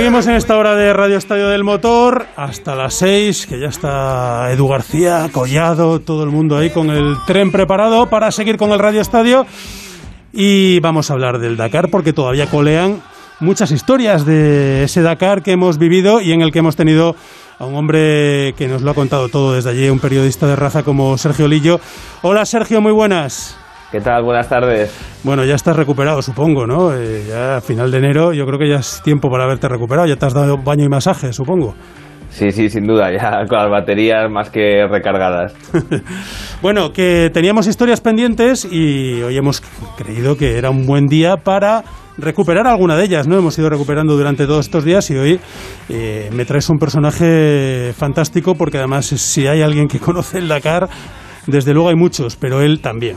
seguimos en esta hora de Radio Estadio del Motor hasta las 6, que ya está Edu García, Collado, todo el mundo ahí con el tren preparado para seguir con el Radio Estadio. Y vamos a hablar del Dakar porque todavía colean muchas historias de ese Dakar que hemos vivido y en el que hemos tenido a un hombre que nos lo ha contado todo desde allí, un periodista de raza como Sergio Lillo. Hola Sergio, muy buenas. ¿Qué tal? Buenas tardes. Bueno, ya estás recuperado, supongo, ¿no? Eh, ya a final de enero yo creo que ya es tiempo para haberte recuperado. Ya te has dado baño y masaje, supongo. Sí, sí, sin duda, ya con las baterías más que recargadas. bueno, que teníamos historias pendientes y hoy hemos creído que era un buen día para recuperar alguna de ellas, ¿no? Hemos ido recuperando durante todos estos días y hoy eh, me traes un personaje fantástico porque además si hay alguien que conoce el Dakar, desde luego hay muchos, pero él también.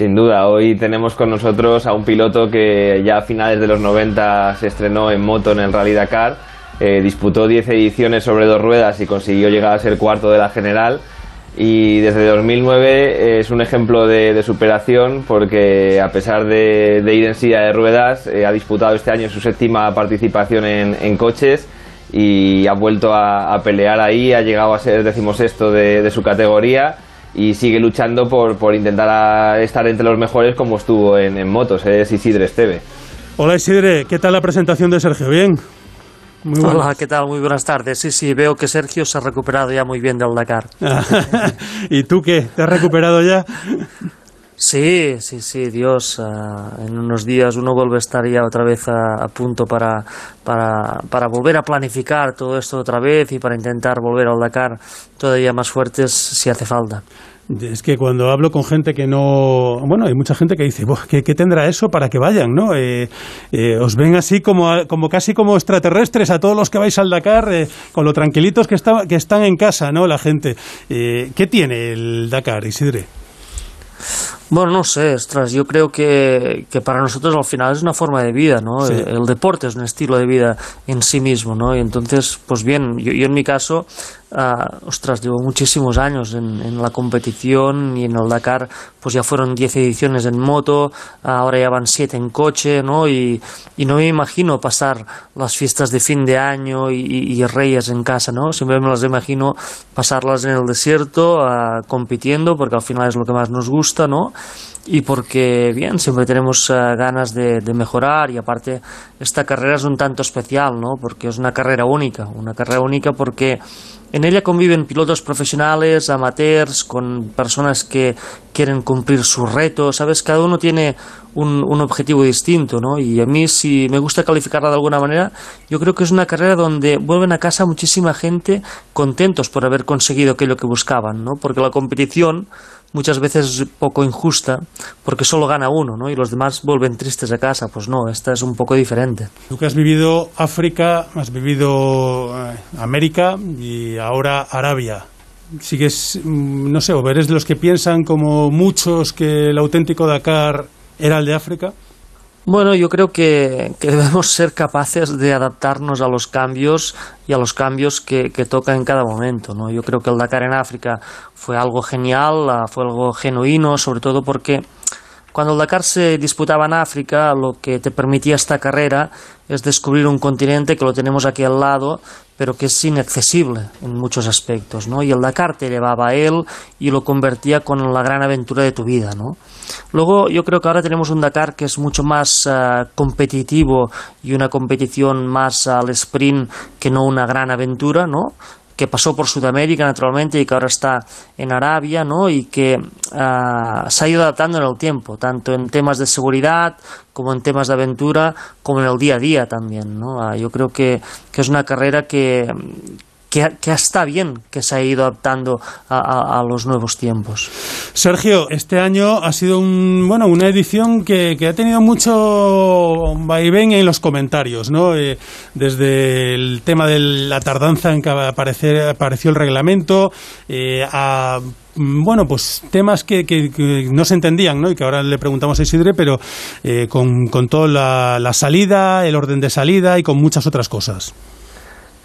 Sin duda, hoy tenemos con nosotros a un piloto que ya a finales de los 90 se estrenó en moto en el Rally Dakar, eh, disputó 10 ediciones sobre dos ruedas y consiguió llegar a ser cuarto de la general. Y desde 2009 es un ejemplo de, superación porque a pesar de, ir en silla de ruedas eh, ha disputado este año su séptima participación en, coches y ha vuelto a, pelear ahí, ha llegado a ser decimosexto de, de su categoría y sigue luchando por, por intentar estar entre los mejores como estuvo en, en motos, es Isidre Esteve. Hola Isidre, ¿qué tal la presentación de Sergio? ¿Bien? Hola, ¿qué tal? Muy buenas tardes. Sí, sí, veo que Sergio se ha recuperado ya muy bien del Dakar. ¿Y tú qué? ¿Te has recuperado ya? Sí, sí, sí, Dios, ah, en unos días uno vuelve a estar ya otra vez a, punto para, para, para, volver a planificar todo esto otra vez y para intentar volver al Dakar todavía más fuertes si hace falta. Es que cuando hablo con gente que no... Bueno, hay mucha gente que dice, ¿qué, qué tendrá eso para que vayan? ¿no? Eh, eh, os ven así como, como casi como extraterrestres a todos los que vais al Dakar, eh, con lo tranquilitos que, está, que están en casa, ¿no? La gente. ¿Qué tiene el Dakar, Isidre? Bueno, no sé, ostras, yo creo que, que, para nosotros al final es una forma de vida, ¿no? El, deporte es un estilo de vida en sí mismo, ¿no? Y entonces, pues bien, yo, yo en mi caso uh, ostras, llevo muchísimos años en, en, la competición y en el Dakar, pues ya fueron 10 ediciones en moto, ahora ya van 7 en coche, ¿no? Y, y, no me imagino pasar las fiestas de fin de año y, y, reyes en casa, ¿no? Siempre me las imagino pasarlas en el desierto, uh, compitiendo, porque al final es lo que más nos gusta, ¿no? Y porque, bien, siempre tenemos uh, ganas de, de, mejorar y aparte esta carrera es un tanto especial, ¿no? Porque es una carrera única, una carrera única porque en ella conviven pilotos profesionales, amateurs, con personas que quieren cumplir sus retos, ¿sabes? Cada uno tiene un, un, objetivo distinto, ¿no? Y a mí, si me gusta calificarla de alguna manera, yo creo que es una carrera donde vuelven a casa muchísima gente contentos por haber conseguido aquello que buscaban, ¿no? Porque la competición muchas veces es poco injusta porque solo gana uno, ¿no? Y los demás vuelven tristes a casa. Pues no, esta es un poco diferente. Tú que has vivido África, has vivido eh, América y ahora Arabia. ¿Sigues, mm, no sé, o eres de los que piensan como muchos que el auténtico Dakar era el de África? Bueno, yo creo que, debemos ser capaces de adaptarnos a los cambios y a los cambios que, que toca en cada momento. ¿no? Yo creo que el Dakar en África fue algo genial, ah, fue algo genuino, sobre todo porque cuando el Dakar se disputaba en África, lo que te permitía esta carrera es descubrir un continente que lo tenemos aquí al lado, pero que es inaccesible en muchos aspectos, ¿no? Y el Dakar te llevaba a él y lo convertía con la gran aventura de tu vida, ¿no? Luego yo creo que ahora tenemos un Dakar que es mucho más uh, competitivo y una competición más al sprint que no una gran aventura, ¿no? Que pasó por Sudamérica naturalmente y que ahora está en Arabia, ¿no? Y que uh, se ha ido adaptando en el tiempo, tanto en temas de seguridad como en temas de aventura, como en el día a día también, ¿no? Uh, yo creo que, que es una carrera que, que, que, está bien que se ha ido adaptando a, los nuevos tiempos. Sergio, este año ha sido un, bueno, una edición que, que ha tenido mucho vaivén en los comentarios, ¿no? Eh, desde el tema de la tardanza en que aparecer, apareció el reglamento, eh, a bueno, pues temas que, que, no se entendían, ¿no? Y que ahora le preguntamos a Isidre, pero eh, con, con toda la salida, el orden de salida y con muchas otras cosas.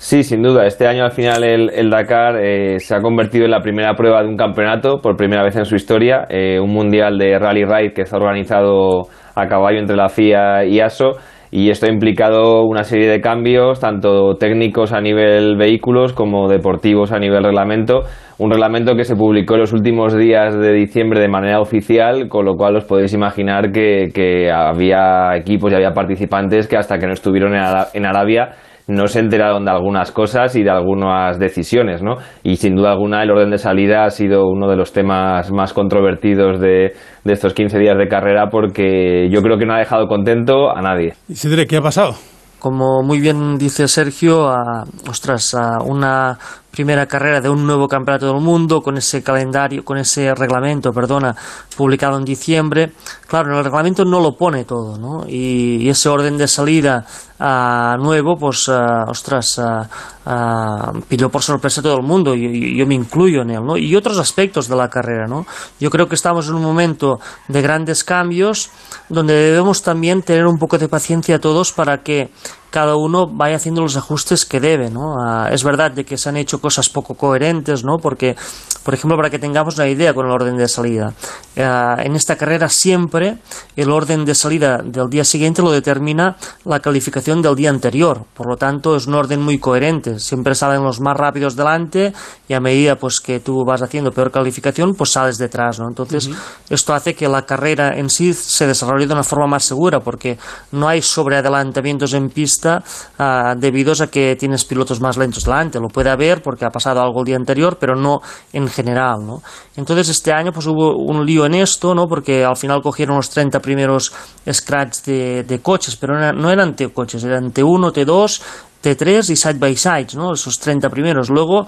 Sí, sin duda. Este año al final el, Dakar eh, se ha convertido en la primera prueba de un campeonato por primera vez en su historia, eh, un mundial de rally ride que está organizado a caballo entre la FIA y ASO y esto ha implicado una serie de cambios, tanto técnicos a nivel vehículos como deportivos a nivel reglamento. Un reglamento que se publicó en los últimos días de diciembre de manera oficial, con lo cual os podéis imaginar que, había equipos y había participantes que hasta que no estuvieron en Arabia no se enteraron de algunas cosas y de algunas decisiones, ¿no? Y sin duda alguna el orden de salida ha sido uno de los temas más controvertidos de, de estos 15 días de carrera porque yo creo que no ha dejado contento a nadie. Isidre, ¿qué ha pasado? Como muy bien dice Sergio, a, ostras, a una primera carrera de un nuevo campeonato del mundo con ese calendario, con ese reglamento, perdona, publicado en diciembre. Claro, el reglamento no lo pone todo, ¿no? Y, ese orden de salida uh, nuevo, pues, uh, ostras, uh, pilló por sorpresa a todo el mundo, y, yo me incluyo en él, ¿no? Y otros aspectos de la carrera, ¿no? Yo creo que estamos en un momento de grandes cambios donde debemos también tener un poco de paciencia todos para que cada uno vaya haciendo los ajustes que debe, ¿no? Ah, es verdad de que se han hecho cosas poco coherentes, ¿no? Porque, por ejemplo, para que tengamos una idea con el orden de salida, ah, en esta carrera siempre el orden de salida del día siguiente lo determina la calificación del día anterior, por lo tanto es un orden muy coherente, siempre salen los más rápidos delante y a medida pues que tú vas haciendo peor calificación, pues sales detrás, ¿no? Entonces, esto hace que la carrera en sí se desarrolle de una forma más segura, porque no hay sobreadelantamientos en pista uh, debidos a que tienes pilotos más lentos delante. Lo puede haber porque ha pasado algo el día anterior, pero no en general. ¿no? Entonces este año pues hubo un lío en esto, ¿no? porque al final cogieron los 30 primeros scratch de, de coches, pero no eran T-coches, eran T1, T2, T3 y side by side, ¿no? esos 30 primeros. Luego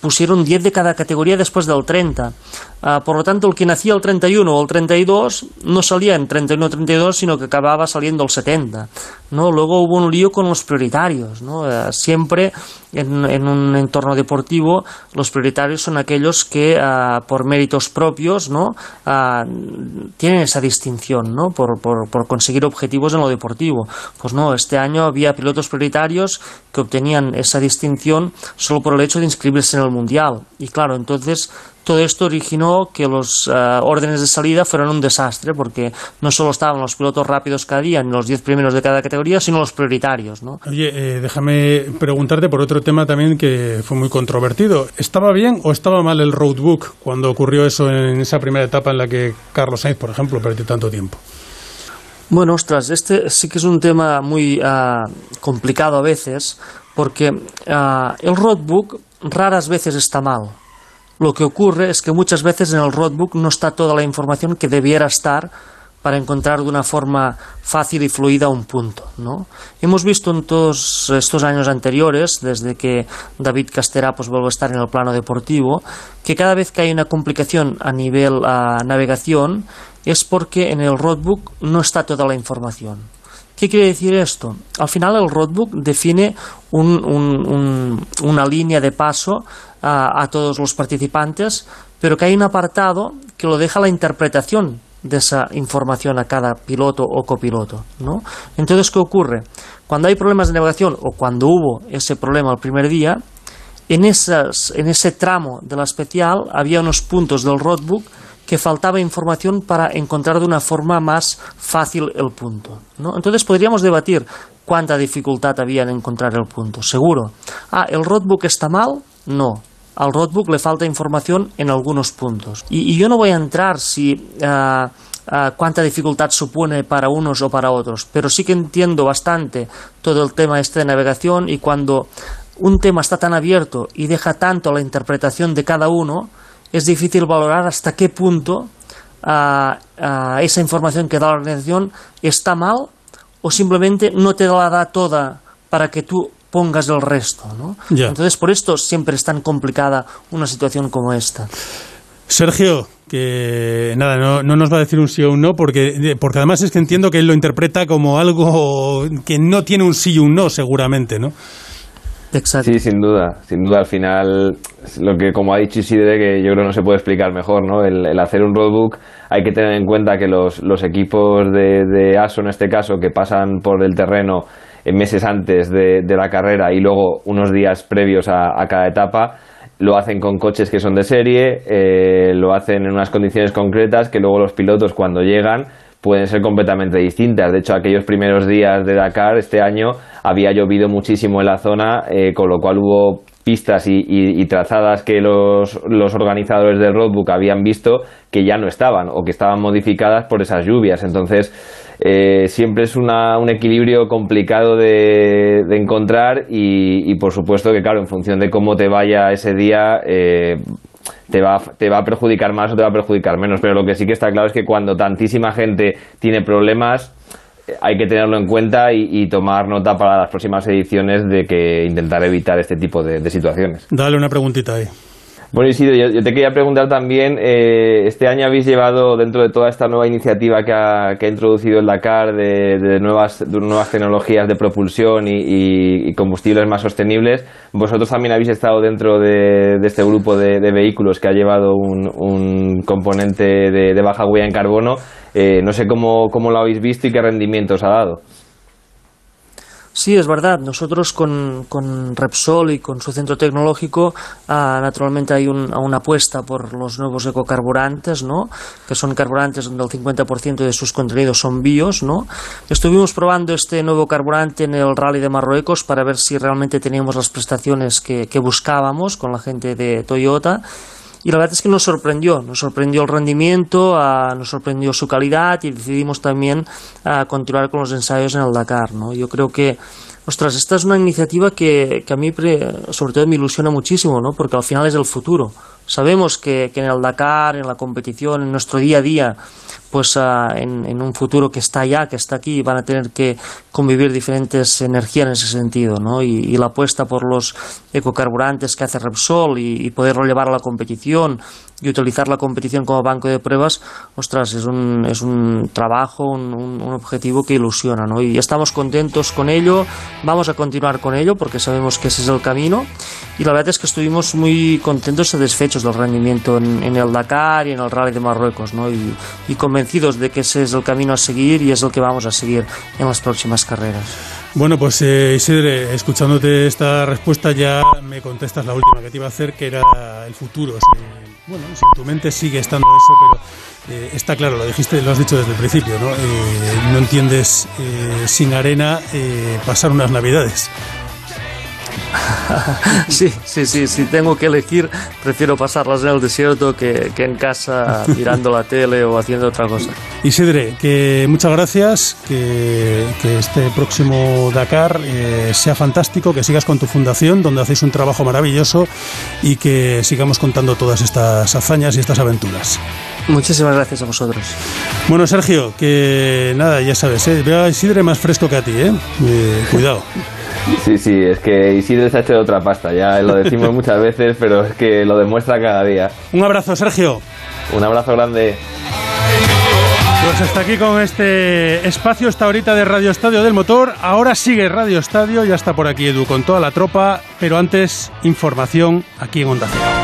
pusieron 10 de cada categoría después del 30. Ah, por lo tanto, el que nacía el 31 o el 32 no salía en 31 o 32, sino que acababa saliendo el 70. ¿no? Luego hubo un lío con los prioritarios. ¿no? Eh, siempre en, un entorno deportivo los prioritarios son aquellos que ah, por méritos propios ¿no? Ah, tienen esa distinción ¿no? Por, por, por, conseguir objetivos en lo deportivo. Pues no, este año había pilotos prioritarios que obtenían esa distinción solo por el hecho de inscribirse en el Mundial. Y claro, entonces todo esto originó que los eh, órdenes de salida fueran un desastre, porque no solo estaban los pilotos rápidos cada día, ni los 10 primeros de cada categoría, sino los prioritarios. ¿no? Oye, eh, déjame preguntarte por otro tema también que fue muy controvertido. ¿Estaba bien o estaba mal el roadbook cuando ocurrió eso en esa primera etapa en la que Carlos Sainz, por ejemplo, perdió tanto tiempo? Bueno, ostras, este sí que es un tema muy ah, complicado a veces, porque ah, el roadbook raras veces está mal. Lo que ocurre es que muchas veces en el roadbook no está toda la información que debiera estar para encontrar de una forma fácil y fluida un punto. ¿no? Hemos visto en todos estos años anteriores, desde que David Castera pues, vuelve a estar en el plano deportivo, que cada vez que hay una complicación a nivel navegación es porque en el roadbook no está toda la información. ¿Qué quiere decir esto? Al final el roadbook define una línea de paso a, todos los participantes, pero que hay un apartado que lo deja la interpretación de esa información a cada piloto o copiloto. ¿no? Entonces, ¿qué ocurre? Cuando hay problemas de navegación o cuando hubo ese problema el primer día, en, esas, en ese tramo de la especial había unos puntos del roadbook que faltaba información para encontrar de una forma más fácil el punto. ¿no? Entonces podríamos debatir cuánta dificultad había en encontrar el punto, seguro. Ah, ¿el roadbook está mal? No. Al roadbook le falta información en algunos puntos. Y, yo no voy a entrar si... Uh, cuánta dificultad supone para unos o para otros, pero sí que entiendo bastante todo el tema este de navegación y cuando un tema está tan abierto y deja tanto la interpretación de cada uno, es difícil valorar hasta qué punto ah, ah, esa información que da la organización está mal o simplemente no te la da toda para que tú pongas el resto. ¿no? Entonces, por esto siempre es tan complicada una situación como esta. Sergio, que nada, no, no, nos va a decir un sí o un no, porque, porque además es que entiendo que él lo interpreta como algo que no tiene un sí y un no, seguramente, ¿no? Sí, sin duda, sin duda al final lo que como ha dicho Isidre que yo creo no se puede explicar mejor, ¿no? El, hacer un roadbook hay que tener en cuenta que los, los equipos de, ASO en este caso que pasan por el terreno en meses antes de, la carrera y luego unos días previos a, cada etapa lo hacen con coches que son de serie, eh, lo hacen en unas condiciones concretas que luego los pilotos cuando llegan pueden ser completamente distintas. De hecho, aquellos primeros días de Dakar este año había llovido muchísimo en la zona, eh, con lo cual hubo pistas y, trazadas que los, los, organizadores del roadbook habían visto que ya no estaban o que estaban modificadas por esas lluvias. Entonces, eh, siempre es una, un equilibrio complicado de, encontrar y, por supuesto que, claro, en función de cómo te vaya ese día, eh, te va, te va a perjudicar más o te va a perjudicar menos. Pero lo que sí que está claro es que cuando tantísima gente tiene problemas, hay que tenerlo en cuenta y, tomar nota para las próximas ediciones de que intentar evitar este tipo de, situaciones. Dale una preguntita ahí. Bueno, Isidro, yo, te quería preguntar también, eh, este año habéis llevado, dentro de toda esta nueva iniciativa que ha, introducido el Dakar de, nuevas, nuevas tecnologías de propulsión y, combustibles más sostenibles, vosotros también habéis estado dentro de, este grupo de, vehículos que ha llevado un, componente de, baja huella en carbono. Eh, no sé cómo, cómo lo habéis visto y qué rendimiento os ha dado. Sí, es verdad. Nosotros con, con Repsol y con su centro tecnológico, ah, naturalmente hay una apuesta por los nuevos ecocarburantes, ¿no? que son carburantes donde el 50% de sus contenidos son bios. ¿no? Estuvimos probando este nuevo carburante en el Rally de Marruecos para ver si realmente teníamos las prestaciones que, que buscábamos con la gente de Toyota y la verdad es que nos sorprendió, nos sorprendió el rendimiento, ah, nos sorprendió su calidad y decidimos también ah, continuar con los ensayos en el Dakar. ¿no? Yo creo que, ostras, esta es una iniciativa que, que a mí sobre todo me ilusiona muchísimo, ¿no? porque al final es el futuro. Sabemos que, que en el Dakar, en la competición, en nuestro día a día, pues ah, en, un futuro que está ya, que está aquí, van a tener que convivir diferentes energías en ese sentido, ¿no? Y, la apuesta por los ecocarburantes que hace Repsol y, y poderlo llevar a la competición y utilizar la competición como banco de pruebas, ostras, es un, es un trabajo, un, un, objetivo que ilusiona, ¿no? Y estamos contentos con ello, vamos a continuar con ello porque sabemos que ese es el camino y la verdad es que estuvimos muy contentos y satisfechos del rendimiento en, el Dakar y en el Rally de Marruecos, ¿no? Y, y convencidos de que ese es el camino a seguir y es el que vamos a seguir en las próximas carreras. Bueno, pues eh, Isidre, escuchándote esta respuesta ya me contestas la última que te iba a hacer, que era el futuro. bueno, si en tu mente sigue estando eso, pero eh, está claro, lo dijiste, lo has dicho desde el principio, ¿no? Eh, no entiendes sin arena pasar unas navidades. sí, sí, sí, si tengo que elegir, prefiero pasarlas en el desierto que, en casa mirando la tele o haciendo otra cosa. Isidre, que muchas gracias, que, este próximo Dakar eh, sea fantástico, que sigas con tu fundación, donde hacéis un trabajo maravilloso y que sigamos contando todas estas hazañas y estas aventuras. Muchísimas gracias a vosotros. Bueno, Sergio, que nada, ya sabes, ¿eh? veo a Isidre más fresco que a ti, ¿eh? eh cuidado. Sí, sí, es que Isidro se ha hecho de otra pasta, ya lo decimos muchas veces, pero es que lo demuestra cada día. Un abrazo, Sergio. Un abrazo grande. Pues hasta aquí con este espacio, esta horita de Radio Estadio del Motor. Ahora sigue Radio Estadio, ya está por aquí Edu con toda la tropa, pero antes información aquí en Onda Cero.